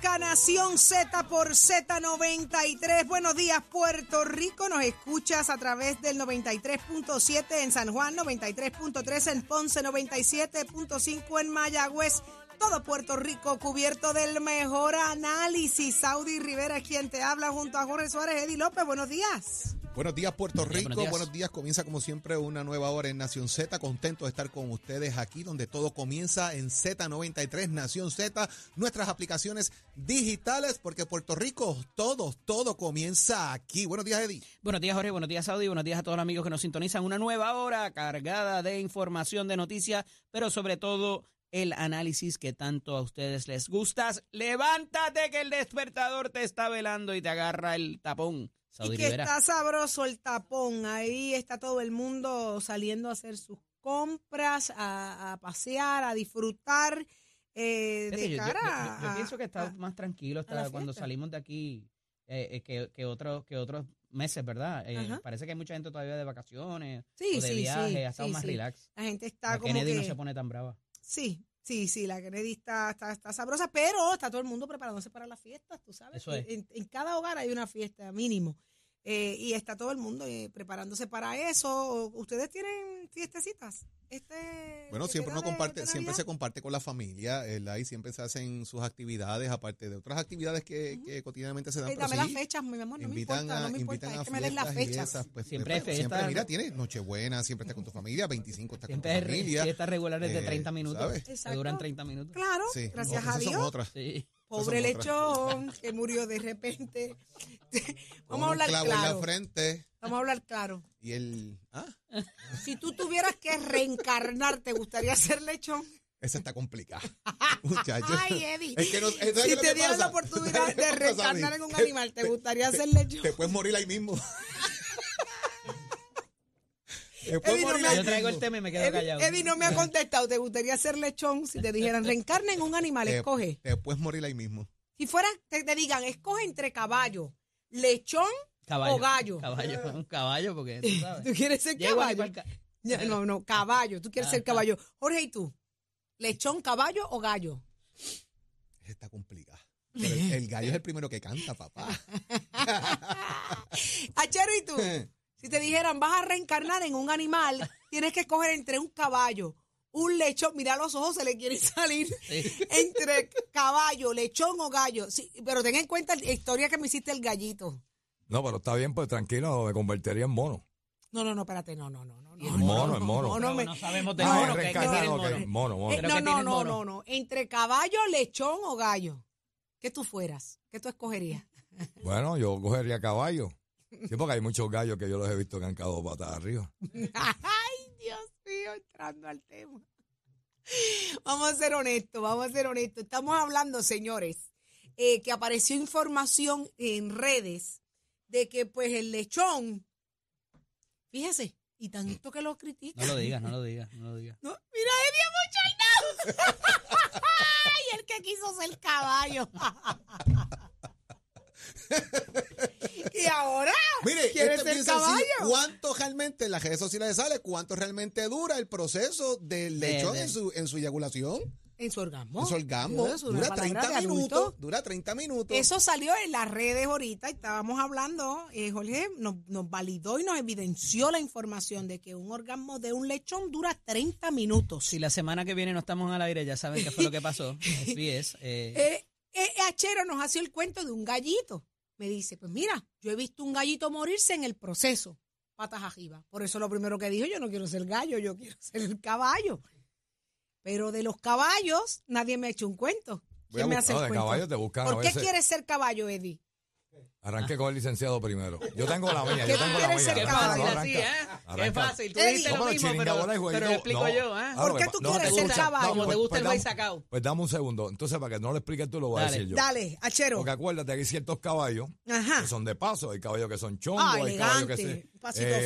Arranca Nación Z por Z93. Buenos días, Puerto Rico. Nos escuchas a través del 93.7 en San Juan, 93.3 en Ponce, 97.5 en Mayagüez. Todo Puerto Rico cubierto del mejor análisis. Saudi Rivera es quien te habla junto a Jorge Suárez, Eddie López. Buenos días. Buenos días, Puerto Buenos días, Rico. buenos días. Comienza como siempre una nueva hora en Nación Z. Contento de estar con ustedes aquí, donde todo comienza en Z93, Nación Z, nuestras aplicaciones digitales, porque Puerto Rico, todo, todo comienza aquí. Buenos días, Eddie. Buenos días, Jorge. Buenos días, Saudi. Buenos días a todos los amigos que nos sintonizan. Una nueva hora cargada de información, de noticias, pero sobre todo el análisis que tanto a ustedes les gusta. Levántate que el despertador te está velando y te agarra el tapón. Saudi y que Rivera. está sabroso el tapón. Ahí está todo el mundo saliendo a hacer sus compras, a, a pasear, a disfrutar. eh, de yo- yo- cara yo, yo a- pienso que está a- más tranquilo a la está cuando salimos de aquí eh, eh, que, que, otros que otros meses, ¿verdad? Eh, parece que hay mucha gente todavía de vacaciones Sí, o de sí, sí, viaje, ha estado sí, más sí. relax. La gente está La como Kennedy que... no se pone tan brava. Sí, sí, sí, la Kennedy está, está, está sabrosa, pero está todo el mundo preparándose para las fiestas, tú sabes. Eso es. En, en cada hogar hay una fiesta mínimo. Eh, y está todo el mundo eh, preparándose para eso. ¿Ustedes tienen fiestecitas? Este, Bueno, siempre uno de- comparte, de siempre se comparte con la familia, ¿verdad? Y siempre se hacen sus actividades, aparte de otras actividades que, que cotidianamente se dan. Ey, pero dame las sí, fechas, mi amor, no me importa, a, no me importa, invitan es a que me den las fechas. esas, pues, Siempre pues, hay Siempre, mira, tienes Nochebuena, siempre estás con tu familia, 25 estás con tu Siempre familia. fiestas regulares de eh, 30 minutos. ¿sabes? Que Exacto. duran 30 minutos. Claro, Sí, gracias a son Dios. otras. Sí. Pobre lechón que murió de repente. Vamos a hablar clavo en la claro. frente Vamos a hablar claro. y el... Ah, Si tú tuvieras que reencarnar, ¿te gustaría ser lechón? esa está complicada. Muchachos. Ay, Eddie. Es que no, ¿sabes qué Si te que dieran la oportunidad ¿Sabes qué de reencarnar en un animal, ¿te gustaría ser lechón? Te puedes morir ahí mismo. Puedes Eddie, no me- Yo traigo el tema y me quedo Eddie, callado. Eddie no me ha contestado. ¿Te gustaría ser lechón? Si te dijeran reencarna en un animal, Te- escoge. Te puedes morir ahí mismo. Si fuera, te, te digan, escoge entre caballo, lechón Caballo. o gallo. Caballo, un caballo, porque tú sabes. ¿Tú quieres ser Llego caballo? ca- No, no, caballo. Tú quieres ser caballo. Jorge, ¿y tú? ¿Lechón, caballo o gallo? Está complicada. Pero el, el gallo es el primero que canta, papá. Achero, ¿y tú? Si te dijeran, vas a reencarnar en un animal, tienes que escoger entre un caballo, un lechón, mira los ojos, se le quieren salir, entre caballo, lechón o gallo. Sí, pero ten en cuenta la historia que me hiciste el gallito. No, pero está bien, pues tranquilo, me convertiría en mono. No, no, no, espérate, no, no, no. no, mono, en mono. No, no, me- no sabemos de No, mono, no, que, tiene el mono. mono, mono. Eh, no, no, no, no, no. Entre caballo, lechón o gallo. ¿Qué tú fueras? ¿Qué tú escogerías? Bueno, yo cogería caballo. Sí, porque hay muchos gallos que yo los he visto que han quedado patas arriba. Ay, Dios mío, entrando al tema. Vamos a ser honestos, vamos a ser honestos. Estamos hablando, señores, eh, que apareció información en redes de que pues el lechón, fíjese, y tanto que lo critica. No lo digas, no lo digas, no lo digas. No, mira, Eddie Amochaldado. Ay, el que quiso ser caballo. y ahora Mire, quiere esto es ser sencillo. caballo. ¿Cuánto realmente en las redes sociales sale? ¿Cuánto realmente dura el proceso del De- lechón de- en su, en su eyaculación? En su orgasmo. En su orgasmo. Es Dura palabra 30 de adulto. minutos. Dura 30 minutos. Eso salió en las redes ahorita, y estábamos hablando, eh, Jorge nos, nos validó y nos evidenció la información de que un orgasmo de un lechón dura 30 minutos. Si la semana que viene no estamos al aire, ya saben qué fue lo que pasó. SBS. Eh, Eh, eh, Achero nos hace el cuento de un gallito. Me dice, pues mira, yo he visto un gallito morirse en el proceso, patas arriba. Por eso lo primero que dijo, yo no quiero ser gallo, yo quiero ser el caballo. Pero de los caballos, nadie me ha hecho un cuento. ¿Quién me hace el de cuento? te buscan ¿Por qué veces. quieres ser caballo, Eddie? Arranque con el licenciado primero. Yo tengo la mía, ¿Qué yo tengo la mía. qué fácil no, así, arranca. ¿eh? Qué Arranca. fácil. Tú dijiste No, lo mismo, pero, pero lo explico no. yo, ¿eh? ¿Por qué tú quieres ser caballo? Como te pues- gusta el pues güey sacado. Pues dame un segundo. Entonces, para que no lo expliques tú, lo voy a decir yo. Dale, Achero. Porque acuérdate que hay ciertos caballos Ajá. que son de paso, hay caballos que son chongos, Ah, hay caballos que se,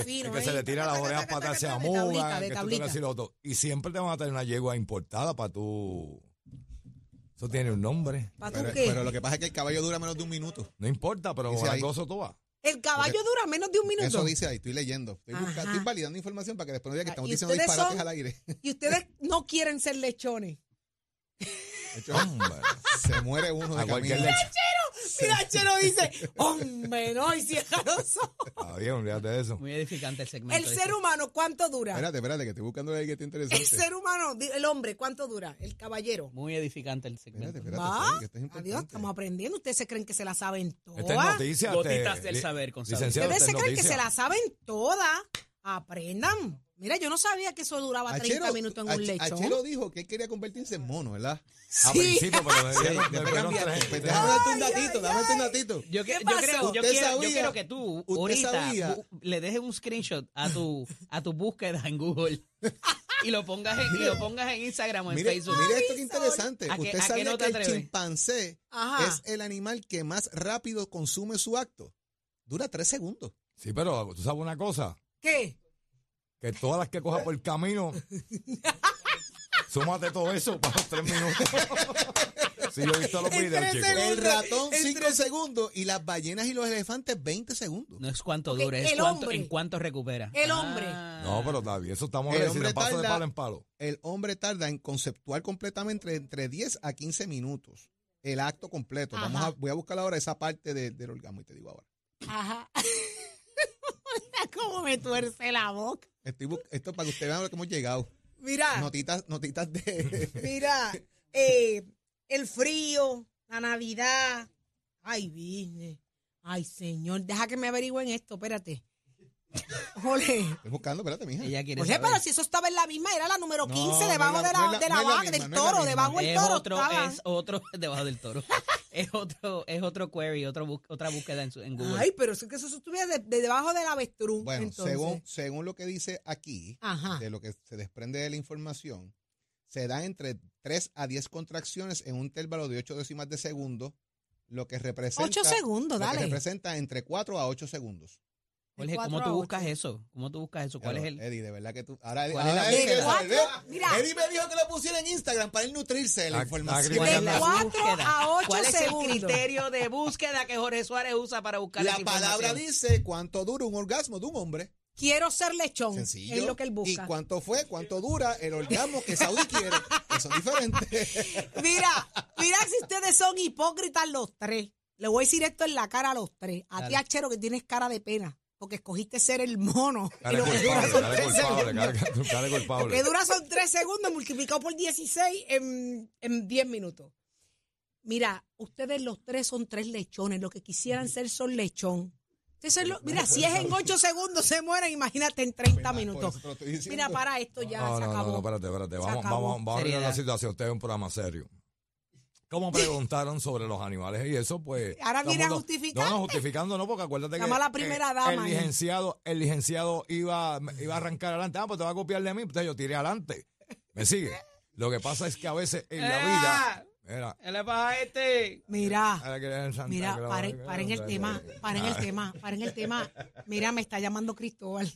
eh, fino que ahí. se le tira las orejas para atrás, se de que tú. Y siempre te van a tener una yegua importada para tu... Eso tiene un nombre. ¿Para tú Pero, qué? pero lo que pasa es que el caballo dura menos de un minuto. No importa, pero gozo tú vas. El caballo dura menos de un minuto. Eso dice ahí, estoy leyendo. Estoy, busca- Ajá. estoy validando información para que después no diga que Ah, estamos ¿y diciendo disparates son? al aire. Y ustedes no quieren ser lechones. Se muere uno de a cualquier camino. leche. Mira, Chelo dice, hombre, no, y cierra los ojos. Está bien, olvídate de eso. Muy edificante el segmento. El ser humano, ¿cuánto dura? Espérate, espérate, que estoy buscando ahí que está El interesante. ser humano, el hombre, ¿cuánto dura? El caballero. Muy edificante el segmento. Espérate, espérate, ¿Va? Saudi, que esto es importante. Adiós, estamos aprendiendo. Ustedes se creen que se la saben todas. Esta es noticia. Gotitas del saber con Ustedes se creen que se la saben todas. Aprendan. Mira, yo no sabía que eso duraba 30 minutos en un Ach- lechón. Achelo dijo que él quería convertirse en mono, ¿verdad? A Sí. principio, pero Sí, después Pues déjame darte un datito, déjame darte un datito. Yo, que- ¿Qué yo pasó? creo, yo, Usted quiero, yo sabía- quiero que tú usted ahorita sabía- bu- le dejes un screenshot a tu a tu búsqueda en Google y lo pongas en, y lo pongas en Instagram o en Mire, Facebook. mire esto que interesante. ¿A qué- Usted a qué sabía no te que el atreves? chimpancé Ajá. es el animal que más rápido consume su acto. Dura tres segundos. Sí, pero tú sabes una cosa, ¿Qué? Que todas las que cojas por el camino, súmate todo eso para los tres minutos. Sí, yo he visto los En videos, tres chicos. segundos. El ratón el 5 tres- segundos y las ballenas y los elefantes 20 segundos. No es cuánto dure, es el cuánto, hombre. en cuánto recupera. El hombre. Ah. No, pero bien, eso estamos El recibiendo hombre paso de tarda- palo en palo. El hombre tarda en conceptuar completamente entre 10 a 15 minutos. El acto completo. Vamos Ajá. a, voy a buscar ahora esa parte de- del orgasmo y te digo ahora. Ajá. Mira cómo me tuerce la boca. Estoy esto para que usted vea lo que hemos llegado. Mira, Notitas, notitas de. mira, eh, el frío, la Navidad. Ay, vine. Ay, señor, deja que me averigüen esto, espérate. Jorge. Estoy buscando, espérate, mija. Ella quiere saber. pero si eso estaba en la misma, era la número No, 15, no debajo es la- de la, no la- de la no es la vaca, misma, del no es la toro, misma. debajo del es toro. otro, estaba. es otro debajo del toro. es otro, es otro query, otro bus- otra búsqueda en, su- en Google. Ay, pero eso es que eso estuviera de, de debajo del avestruz. Bueno, entonces. según, según lo que dice aquí, Ajá. de lo que se desprende de la información, se da entre 3 a 10 contracciones en un intervalo de 8 décimas de segundo, lo que representa. 8 segundos, lo que dale. representa entre 4 a 8 segundos. Jorge, ¿cómo tú buscas eso? ¿Cómo tú buscas eso? ¿Cuál es el...? Eddie, de verdad que tú. Ahora, ¿Cuál es la ahora Eddie me dijo que lo pusiera en Instagram para él nutrirse de la información. De Mañana. cuatro búsqueda. a ocho ¿Cuál es el criterio de búsqueda que Jorge Suárez usa para buscar La esa palabra dice cuánto dura un orgasmo de un hombre. Quiero ser lechón. Sencillo. Es lo que él ¿Y busca. cuánto fue? ¿Cuánto dura el orgasmo que Saudi quiere? Que son diferentes. Mira, mira si ustedes son hipócritas los tres. Le voy a decir esto en la cara a los tres. A ti. Achero, que tienes cara de pena. Porque escogiste ser el mono. Y lo que dura son dale tres culpable, segundos. dale- dale Lo que culpable. dura son tres segundos multiplicado por 16 en, en 10 minutos. Mira, ustedes los tres son tres lechones. Lo que quisieran ser son lechón. Lo- mira, si es en 8 segundos se mueren, imagínate en 30 Por minutos. Mira, para esto ya No, se no, acabó. no, espérate, espérate. Vamos, vamos, vamos a arreglar la situación. Usted es un programa serio. ¿Cómo preguntaron sobre los animales y eso? Pues. Ahora viene a. No, no, justificando no, porque acuérdate Llama que. a la primera eh, dama El licenciado, el licenciado iba, iba a arrancar adelante. Ah, pues te va a copiar de mí. Entonces yo tiré adelante. ¿Me sigue? Lo que pasa es que a veces en la vida. Mira. ¿Qué le pasa a este? Mira, mira, paren, paren el tema, paren el tema, paren el tema. Mira, me está llamando Cristóbal.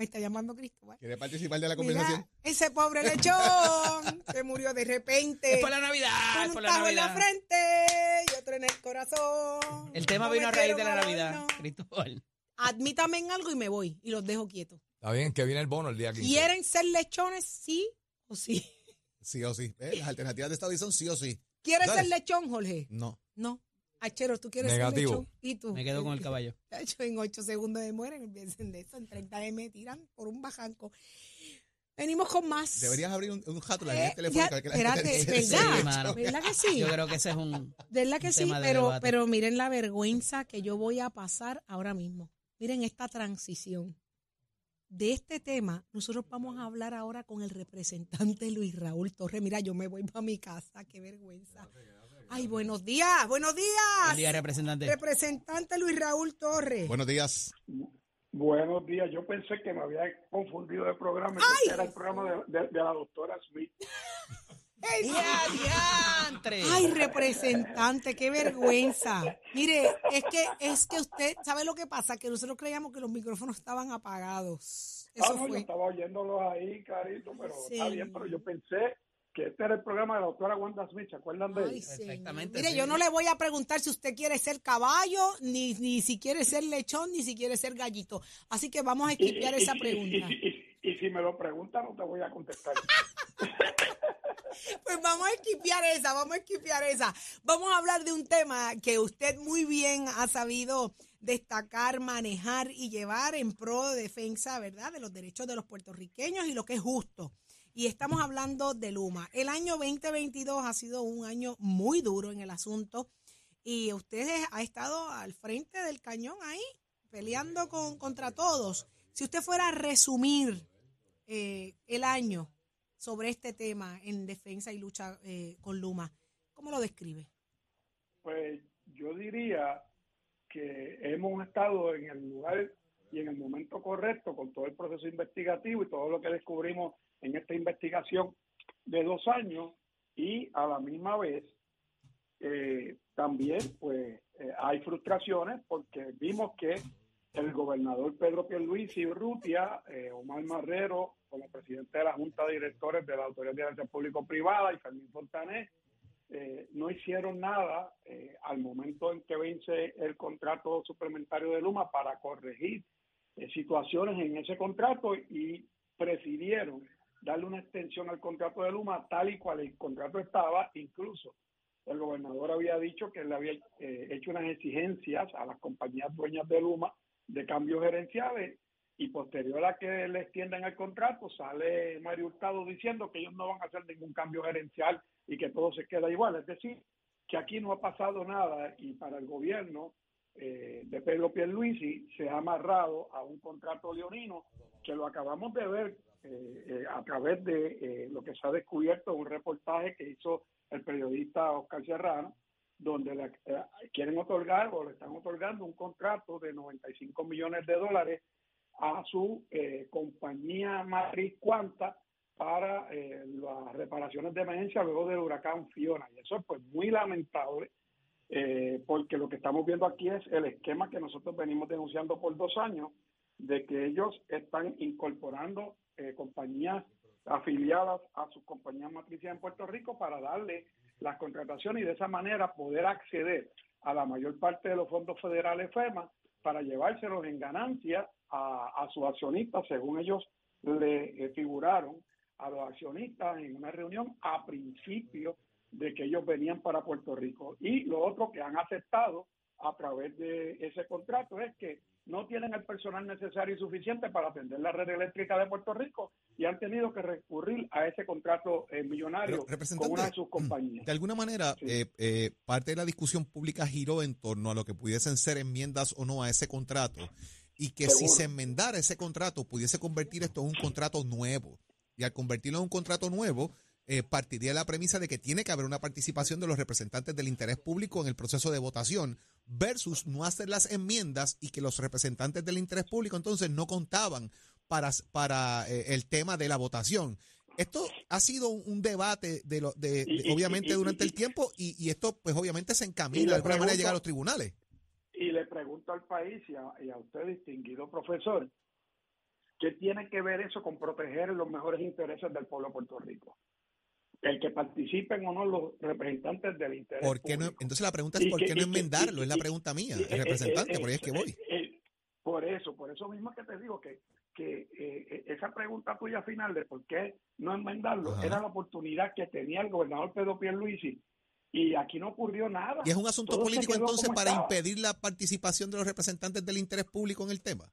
Me está llamando Cristóbal. ¿Quiere participar de la Mira, conversación? ese pobre lechón se murió de repente. Es por la Navidad, Con un por la tajo en la Navidad. frente y otro en el corazón. El tema No vino a raíz de la Navidad, no. Cristóbal. Admítame en algo y me voy y los dejo quietos. Está bien, que viene el bono el día 15. ¿Quieren ser lechones? Sí o sí. Sí o sí. ¿Eh? Las alternativas de esta son sí o sí. ¿Quieres Dale. ser lechón, Jorge? No. No. Achero, ¿tú quieres Negativo. ser lechón? ¿Y tú? Me quedo con el caballo. En 8 segundos me mueren, empiecen de eso, en 30 de me tiran por un bajanco. Venimos con más. Deberías abrir un, un jato la Eh, ya, telefónica. que la gente espérate, ¿verdad? ¿Verdad que sí? Yo creo que ese es un... ¿Verdad que un sí? tema de Pero, debate. pero miren la vergüenza que yo voy a pasar ahora mismo. Miren esta transición. De este tema, nosotros vamos a hablar ahora con el representante Luis Raúl Torres. Mira, yo me voy para mi casa, qué vergüenza. Ay, buenos días, buenos días. Buen día, representante. Representante Luis Raúl Torres. Buenos días. Buenos días, yo pensé que me había confundido de programa, que era el programa de, de- de la doctora Smith. Ay, representante, qué vergüenza. Mire, es que es que usted sabe lo que pasa, que nosotros creíamos que los micrófonos estaban apagados. Ah, Eso no, yo fue. estaba oyéndolos ahí, carito, pero Sí. está bien, pero yo pensé que este era el programa de la doctora Wanda Smith, ¿se acuerdan de Ay, ella? Perfectamente, Mire, sí. yo no le voy a preguntar si usted quiere ser caballo, ni, ni si quiere ser lechón, ni si quiere ser gallito. Así que vamos a esquipear esa y- pregunta. y- y- y si me lo preguntan, no te voy a contestar. Pues vamos a esquipear esa, vamos a esquipear esa. Vamos a hablar de un tema que usted muy bien ha sabido destacar, manejar y llevar en pro de defensa, ¿verdad?, de los derechos de los puertorriqueños y lo que es justo. Y estamos hablando de Luma. El año 2022 ha sido un año muy duro en el asunto y usted ha estado al frente del cañón ahí, peleando con, contra todos. Si usted fuera a resumir eh, el año sobre este tema en defensa y lucha eh, con Luma, ¿cómo lo describe? Pues yo diría que hemos estado en el lugar y en el momento correcto con todo el proceso investigativo y todo lo que descubrimos en esta investigación de dos años y a la misma vez eh, también pues eh, hay frustraciones porque vimos que el gobernador Pedro Pierluisi Urrutia, eh, Omar Marrero, como presidente de la Junta de Directores de la Autoridad de Alianza Público-Privada y Fermín Fontané, eh, no hicieron nada eh, al momento en que vence el contrato suplementario de Luma para corregir eh, situaciones en ese contrato y prefirieron darle una extensión al contrato de Luma tal y cual el contrato estaba, incluso el gobernador había dicho que le había hecho unas exigencias a las compañías dueñas de Luma de cambios gerenciales y posterior a que le extiendan el contrato sale Mario Hurtado diciendo que ellos no van a hacer ningún cambio gerencial y que todo se queda igual. Es decir, que aquí no ha pasado nada y para el gobierno eh, de Pedro Pierluisi se ha amarrado a un contrato leonino que lo acabamos de ver eh, eh, a través de lo que se ha descubierto un reportaje que hizo el periodista Oscar Serrano, donde le, quieren otorgar o le están otorgando un contrato de 95 millones de dólares a su compañía matriz Cuanta para eh, las reparaciones de emergencia luego del huracán Fiona. Y eso es pues muy lamentable eh, porque lo que estamos viendo aquí es el esquema que nosotros venimos denunciando por dos años de que ellos están incorporando eh, compañías afiliadas a sus compañías matricias en Puerto Rico para darle las contrataciones y de esa manera poder acceder a la mayor parte de los fondos federales FEMA para llevárselos en ganancia a, a sus accionistas según ellos le figuraron a los accionistas en una reunión a principio de que ellos venían para Puerto Rico. Y lo otro que han aceptado a través de ese contrato es que no tienen el personal necesario y suficiente para atender la red eléctrica de Puerto Rico y han tenido que recurrir a ese contrato eh, millonario con una de sus compañías. De alguna manera, eh, eh, parte de la discusión pública giró en torno a lo que pudiesen ser enmiendas o no a ese contrato y que si se enmendara ese contrato pudiese convertir esto en un contrato nuevo. Y al convertirlo en un contrato nuevo, eh, partiría de la premisa de que tiene que haber una participación de los representantes del interés público en el proceso de votación versus no hacer las enmiendas y que los representantes del interés público entonces no contaban para, para eh, el tema de la votación. Esto ha sido un, debate de, lo, de, obviamente durante el tiempo y, esto pues obviamente se encamina de alguna manera a llegar a los tribunales. Y le pregunto al país y a usted, distinguido profesor, ¿Qué tiene que ver eso con proteger los mejores intereses del pueblo de Puerto Rico? El que participen o no los representantes del interés. ¿Por qué no, entonces la pregunta es ¿por qué no enmendarlo? es la pregunta mía, el representante, por ahí es que voy. por eso, por eso mismo que te digo que, que eh, esa pregunta tuya final de por qué no enmendarlo era la oportunidad que tenía el gobernador Pedro Pierluisi y aquí no ocurrió nada. ¿Y es un asunto político entonces para impedir la participación de los representantes del interés público en el tema?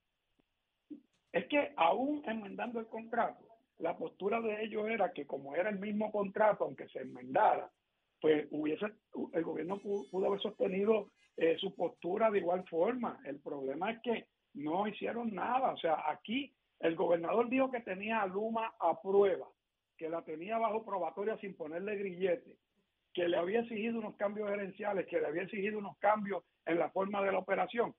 Es que aún enmendando el contrato, la postura de ellos era que como era el mismo contrato, aunque se enmendara, pues hubiese el gobierno pudo, haber sostenido eh, su postura de igual forma. El problema es que no hicieron nada. O sea, aquí el gobernador dijo que tenía a Luma a prueba, que la tenía bajo probatoria sin ponerle grillete, que le había exigido unos cambios gerenciales, que le había exigido unos cambios en la forma de la operación.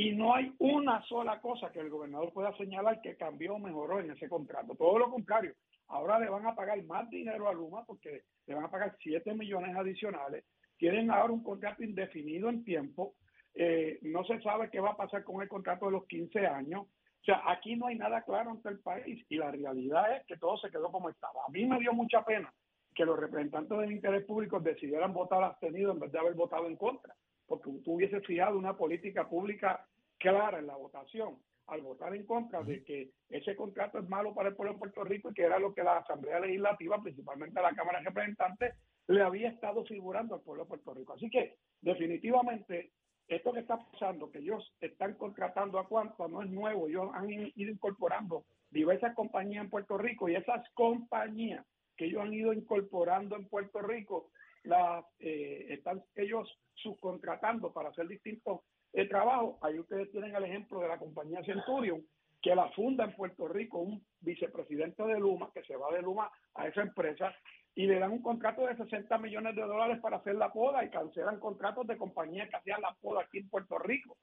Y no hay una sola cosa que el gobernador pueda señalar que cambió o mejoró en ese contrato. Todo lo contrario. Ahora le van a pagar más dinero a Luma porque le van a pagar 7 millones adicionales. Tienen ahora un contrato indefinido en tiempo. Eh, no se sabe qué va a pasar con el contrato de los 15 años. O sea, aquí no hay nada claro ante el país y la realidad es que todo se quedó como estaba. A mí me dio mucha pena que los representantes del interés público decidieran votar abstenido en vez de haber votado en contra porque tú hubieses fijado una política pública clara en la votación. al votar en contra de que ese contrato es malo para el pueblo de Puerto Rico y que era lo que la Asamblea Legislativa, principalmente la Cámara de Representantes, le había estado figurando al pueblo de Puerto Rico. Así que definitivamente esto que está pasando, que ellos están contratando a cuánto, no es nuevo, ellos han ido incorporando diversas compañías en Puerto Rico y esas compañías que ellos han ido incorporando en Puerto Rico, las eh, están ellos subcontratando para hacer distintos eh, trabajos. Ahí ustedes tienen el ejemplo de la compañía Centurion, que la funda en Puerto Rico un vicepresidente de Luma, que se va de Luma a esa empresa y le dan un contrato de 60 millones de dólares para hacer la poda y cancelan contratos de compañías que hacían la poda aquí en Puerto Rico.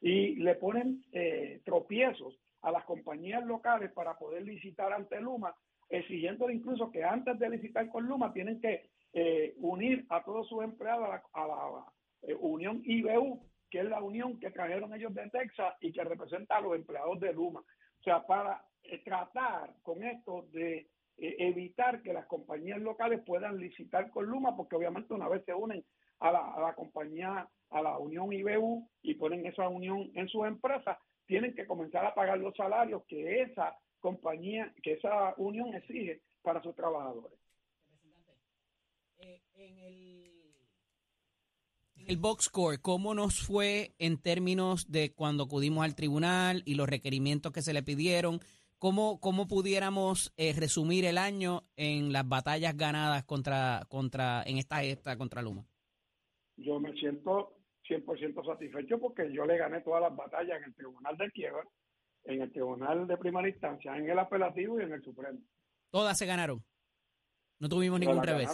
Y le ponen eh, tropiezos a las compañías locales para poder licitar ante Luma, exigiendo incluso que antes de licitar con Luma tienen que eh, unir a todos sus empleados a la, eh, Unión IBU, que es la unión que trajeron ellos de Texas y que representa a los empleados de Luma. O sea, para tratar con esto de eh, evitar que las compañías locales puedan licitar con Luma, porque obviamente una vez se unen a la, compañía, a la unión IBU y ponen esa unión en sus empresas, tienen que comenzar a pagar los salarios que esa compañía, que esa unión exige para sus trabajadores. Eh, en el, el box score, ¿cómo nos fue en términos de cuando acudimos al tribunal y los requerimientos que se le pidieron? ¿Cómo, cómo pudiéramos eh, resumir el año en las batallas ganadas contra, contra en esta gesta contra Luma? Yo me siento 100% satisfecho porque yo le gané todas las batallas en el Tribunal de Quiebra, en el Tribunal de Primera Instancia, en el Apelativo y en el Supremo. Todas se ganaron. No tuvimos ningún revés.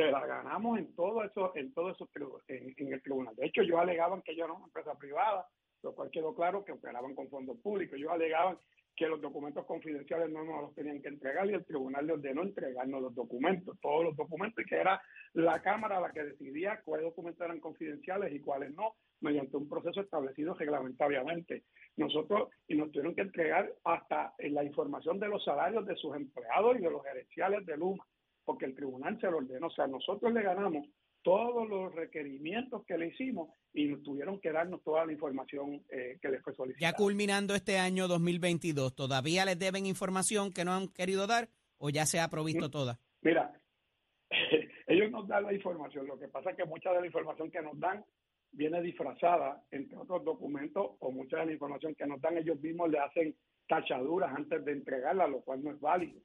Se, la ganamos en todo eso, en todo eso en, el tribunal. De hecho, yo alegaban que yo era una empresa privada, lo cual quedó claro que operaban con fondos públicos. Yo alegaban que los documentos confidenciales no nos los tenían que entregar y el tribunal le ordenó entregarnos los documentos, todos los documentos, y que era la Cámara la que decidía cuáles documentos eran confidenciales y cuáles no, mediante un proceso establecido reglamentariamente. Nosotros, y nos tuvieron que entregar hasta la información de los salarios de sus empleados y de los gerenciales de Luma, porque el tribunal se lo ordenó. O sea, nosotros le ganamos todos los requerimientos que le hicimos y tuvieron que darnos toda la información eh, que les fue solicitada. Ya culminando este año 2022, ¿todavía les deben información que no han querido dar o ya se ha provisto toda? Mira, ellos nos dan la información, lo que pasa es que mucha de la información que nos dan viene disfrazada entre otros documentos o mucha de la información que nos dan ellos mismos le hacen tachaduras antes de entregarla, lo cual no es válido.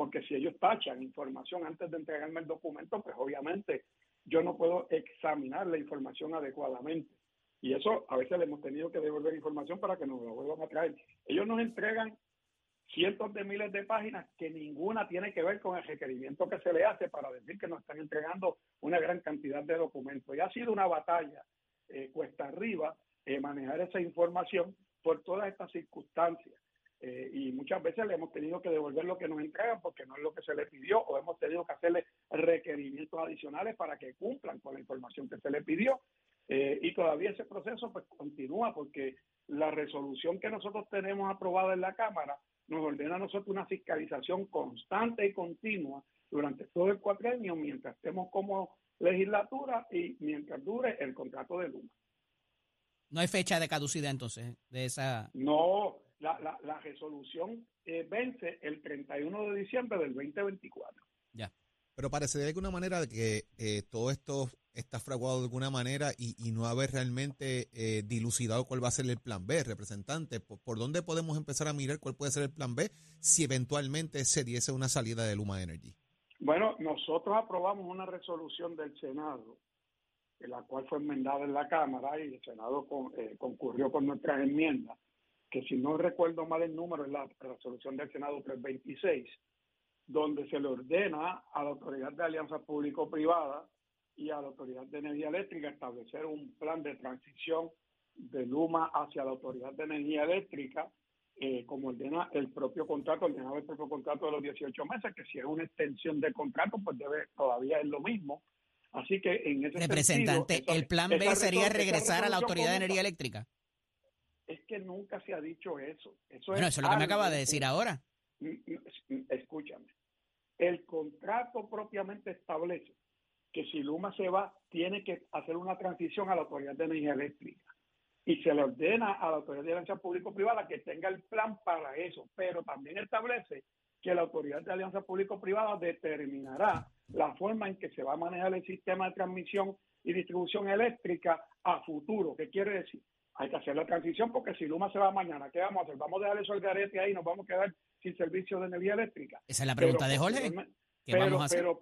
Porque si ellos tachan información antes de entregarme el documento, pues obviamente yo no puedo examinar la información adecuadamente. Y eso a veces le hemos tenido que devolver información para que nos lo vuelvan a traer. Ellos nos entregan cientos de miles de páginas que ninguna tiene que ver con el requerimiento que se le hace para decir que nos están entregando una gran cantidad de documentos. Y ha sido una batalla eh, cuesta arriba eh, manejar esa información por todas estas circunstancias. Eh, y muchas veces le hemos tenido que devolver lo que nos entregan porque no es lo que se le pidió o hemos tenido que hacerle requerimientos adicionales para que cumplan con la información que se le pidió. Eh, y todavía ese proceso pues continúa porque la resolución que nosotros tenemos aprobada en la Cámara nos ordena a nosotros una fiscalización constante y continua durante todo el cuatrenio mientras estemos como legislatura y mientras dure el contrato de Luma. No hay fecha de caducidad entonces de esa. No, la, la, la resolución eh, vence el 31 de diciembre del 2024. Ya. Pero parece de alguna manera que eh, todo esto está fraguado de alguna manera y, y no haber realmente eh, dilucidado cuál va a ser el plan B, representante. ¿Por, dónde podemos empezar a mirar cuál puede ser el plan B si eventualmente se diese una salida de Luma Energy? Bueno, nosotros aprobamos una resolución del Senado, en la cual fue enmendada en la Cámara y el Senado concurrió con nuestras enmiendas que si no recuerdo mal el número, es la resolución del Senado 326, donde se le ordena a la Autoridad de Alianza Público-Privada y a la Autoridad de Energía Eléctrica establecer un plan de transición de Luma hacia la Autoridad de Energía Eléctrica, eh, como ordena el propio contrato, ordenaba el propio contrato de los 18 meses, que si es una extensión de contrato, pues debe todavía es lo mismo. Así que en ese Representante, ¿el plan B sería regresar a la Autoridad de Energía Eléctrica? Es que nunca se ha dicho eso. eso bueno, eso es lo que me acaba de decir ahora. Mm, mm, escúchame. El contrato propiamente establece que si Luma se va, tiene que hacer una transición a la Autoridad de Energía Eléctrica. y se le ordena a la Autoridad de Alianza Público-Privada que tenga el plan para eso, pero también establece que la Autoridad de Alianza Público-Privada determinará la forma en que se va a manejar el sistema de transmisión y distribución eléctrica a futuro. ¿Qué quiere decir? Hay que hacer la transición porque si Luma se va mañana, ¿qué vamos a hacer? ¿Vamos a dejar eso al garete ahí y nos vamos a quedar sin servicio de energía eléctrica? Esa es la pregunta Pero de Jorge. ¿Qué pero, vamos a hacer? pero,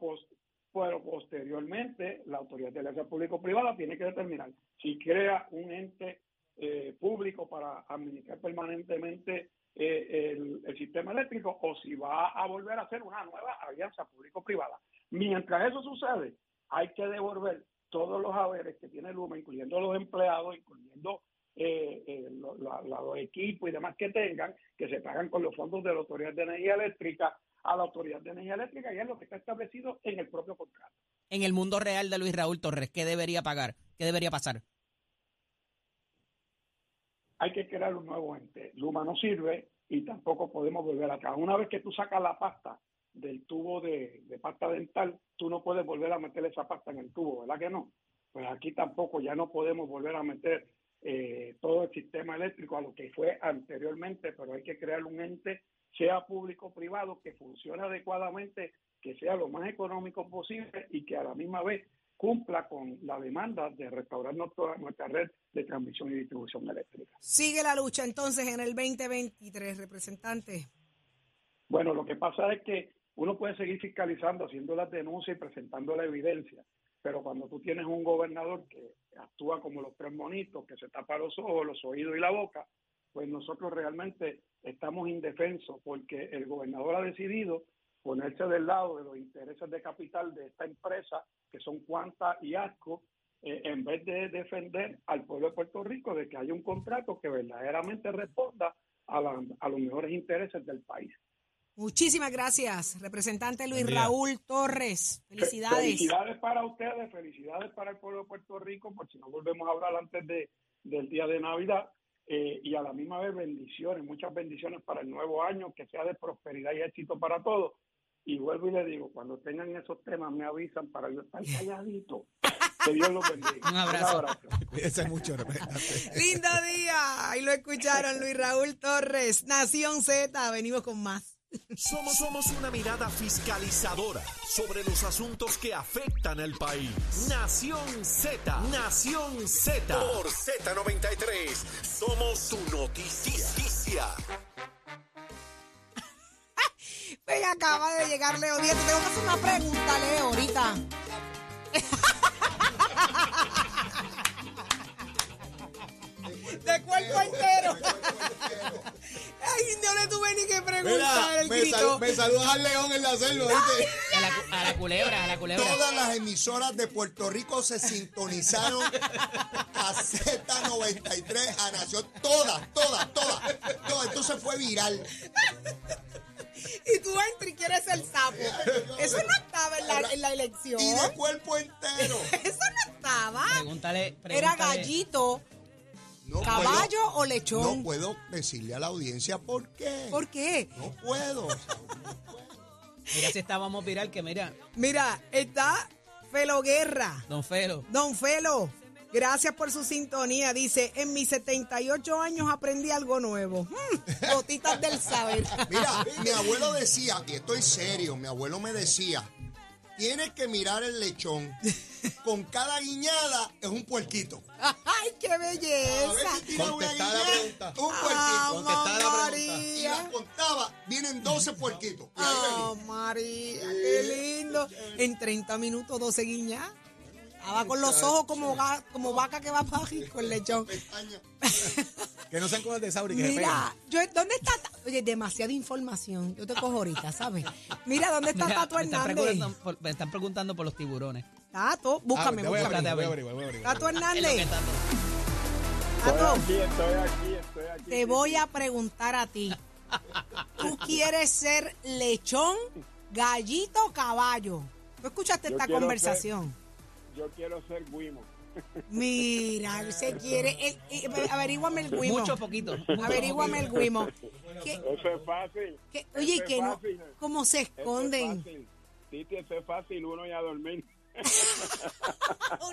pero posteriormente la autoridad de alianza público-privada tiene que determinar si crea un ente eh, público para administrar permanentemente eh, el, el sistema eléctrico o si va a volver a hacer una nueva alianza público-privada. Mientras eso sucede, hay que devolver todos los haberes que tiene Luma, incluyendo los empleados, incluyendo eh, eh, lo- la- la- los equipos y demás que tengan, que se pagan con los fondos de la Autoridad de Energía Eléctrica a la Autoridad de Energía Eléctrica y es lo que está establecido en el propio contrato. En el mundo real de Luis Raúl Torres, ¿qué debería pagar? ¿Qué debería pasar? Hay que crear un nuevo ente. Luma no sirve y tampoco podemos volver acá. Una vez que tú sacas la pasta del tubo de, de pasta dental, tú no puedes volver a meter esa pasta en el tubo, ¿verdad que no? Pues aquí tampoco ya no podemos volver a meter eh, todo el sistema eléctrico a lo que fue anteriormente, pero hay que crear un ente, sea público o privado, que funcione adecuadamente, que sea lo más económico posible y que a la misma vez cumpla con la demanda de restaurar nuestra, nuestra red de transmisión y distribución eléctrica. Sigue la lucha entonces en el 2023, representante. Bueno, lo que pasa es que uno puede seguir fiscalizando, haciendo las denuncias y presentando la evidencia, pero cuando tú tienes un gobernador que actúa como los tres monitos, que se tapa los ojos, los oídos y la boca, pues nosotros realmente estamos indefensos porque el gobernador ha decidido ponerse del lado de los intereses de capital de esta empresa, que son Cuanta y Asco, eh, en vez de defender al pueblo de Puerto Rico de que haya un contrato que verdaderamente responda a, los mejores intereses del país. Muchísimas gracias, representante Luis. Raúl Torres. Felicidades. Felicidades para ustedes, felicidades para el pueblo de Puerto Rico, por si no volvemos a hablar antes de, del día de Navidad. eh, y a la misma vez bendiciones, muchas bendiciones para el nuevo año, que sea de prosperidad y éxito para todos. Y vuelvo y le digo, cuando tengan esos temas me avisan para yo estar calladito. Que Dios los bendiga. Un abrazo. Cuídense mucho, representante. Lindo día. Ahí lo escucharon Luis Raúl Torres. Nación Z. Venimos con más. Somos, somos una mirada fiscalizadora sobre los asuntos que afectan al país. Nación Z, Nación Z. Por Z93, somos tu noticia. Ven, acaba de llegar Leo Díaz. Te tengo que hacer una pregunta, Leo, ahorita. De cuerpo entero. Sal- me saludas al león en la selva, ¿viste? A la, cu- a la culebra, a la culebra. Todas las emisoras de Puerto Rico se sintonizaron a Z93, a Nación, todas, todas, todas, todas. Entonces fue viral. Y tú entras y quieres el sapo. Eso no estaba en la, en la elección. Y de cuerpo entero. Eso no estaba. Pregúntale, Era gallito, No caballo o puedo, lechón. no puedo decirle a la audiencia por qué. ¿Por qué? No puedo. Mira si estábamos viral, que mira, Mira, está Felo Guerra. don Felo. Don Felo, gracias por su sintonía. Dice, en mis 78 años aprendí algo nuevo. Mm, gotitas del saber. Mira, mi abuelo decía, y estoy serio, mi abuelo me decía, tienes que mirar el lechón. Con cada guiñada es un puerquito. ¡Ay, qué A ver belleza! si tira una guiñada, pregunta. un ¡Ah, puerquito. Contestada la pregunta. Y la contaba, vienen 12 puerquitos. ¡Ah, venía. María! ¡Qué lindo! En 30 minutos, 12 guiñas. Estaba con los ojos como, ga- como vaca que va para con el lechón. Que no sean cosas de Sauri que se Mira, yo, ¿dónde está? Oye, demasiada información. Yo te cojo ahorita, ¿sabes? Mira, ¿dónde está Mira, Tato me, están Hernández? por, me están preguntando por los tiburones. Tato, búscame, Ah, voy a búscame. voy a averiguar, voy a averiguar. Tato Hernández, Tato, aquí, estoy aquí, estoy aquí. te voy a preguntar a ti. ¿Tú quieres ser lechón, gallito o caballo? ¿Tú escuchaste Yo esta conversación? Yo quiero ser Guimo. Mira, él se quiere. él- eh, averíguame el guimo. Mucho poquito. mucho Averíguame el poquito. guimo. ¿Qué- Eso es fácil. qué- oye, es que no. ¿Cómo se esconden? Titi, eso es fácil, uno y a dormir.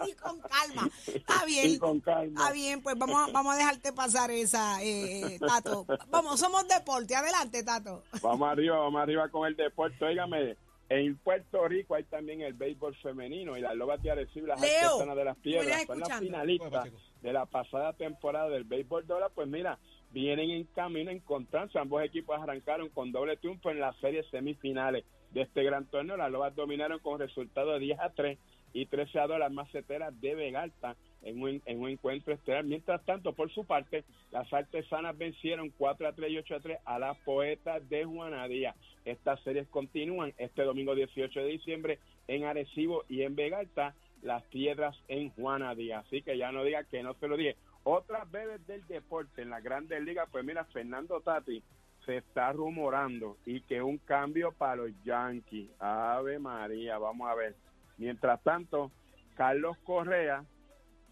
Uri, con calma. Está bien. Y con calma. Está bien, pues vamos a, vamos a dejarte pasar esa, eh, Tato. Vamos, somos deporte. Adelante, Tato. Vamos arriba, vamos arriba con el deporte. Óigame, en Puerto Rico hay también el béisbol femenino y las Lobas de Arecibo las Leo, Artesanas de las ¿me Piedras son las finalistas de la pasada temporada del béisbol dólar. Pues mira, vienen en camino a encontrarse. Ambos equipos arrancaron con doble triunfo en las series semifinales de este gran torneo. Las Lobas dominaron con resultado de 10 a 3 y 13 a 2 las maceteras de Vegalta en un, en un encuentro estelar. Mientras tanto, por su parte, las artesanas vencieron 4 a 3 y 8 a 3 a las poetas de Juanadía. Estas series continúan este domingo 18 de diciembre en Arecibo y en Vegalta, las piedras en Juanadía. Así que ya no diga que no se lo dije. Otras bebés del deporte en las grandes ligas, pues mira, Fernando Tati se está rumorando y que un cambio para los Yankees. Ave María, vamos a ver. Mientras tanto, Carlos Correa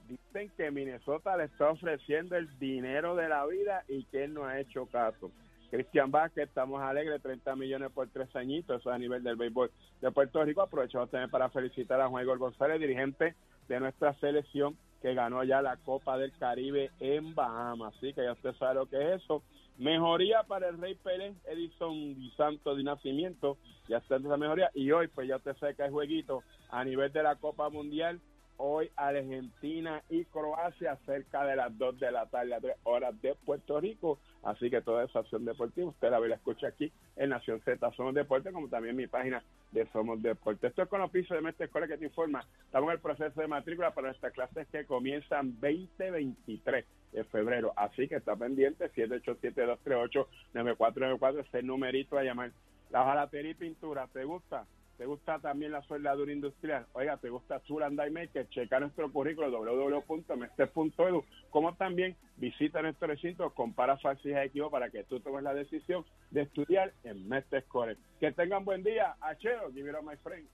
dicen que Minnesota le está ofreciendo el dinero de la vida y que él no ha hecho caso. Cristian Vázquez, estamos alegres, 30 millones por tres añitos, eso es a nivel del béisbol de Puerto Rico. Aprovechamos también para felicitar a Juan Igor González, dirigente de nuestra selección, que ganó ya la Copa del Caribe en Bahamas. Así que ya usted sabe lo que es eso. Mejoría para el Rey Pérez, Edison Di Santo de nacimiento, ya está esa mejoría. Y hoy, pues ya usted sabe que hay jueguito a nivel de la Copa Mundial. Hoy Argentina y Croacia cerca de las 2 de la tarde a 3 horas de Puerto Rico. Así que toda esa acción deportiva usted la ve la escucha aquí en Nación Z Somos Deporte, como también mi página de Somos Deporte. Esto es con los pisos de Mestre Escuela que te informa. Estamos en el proceso de matrícula para nuestras clases que comienzan 2023 de febrero. Así que está pendiente, 787-238-9494, ese numerito a llamar. La hojalatería y pintura, ¿te gusta? ¿Te gusta también la soldadura industrial? Oiga, ¿te gusta Die Maker? Checa nuestro currículo www.mestre.edu. Como también visita nuestro recinto, compara fases y equipos para que tú tomes la decisión de estudiar en Mestre College. Que tengan buen día. Achero, give it up, my friend.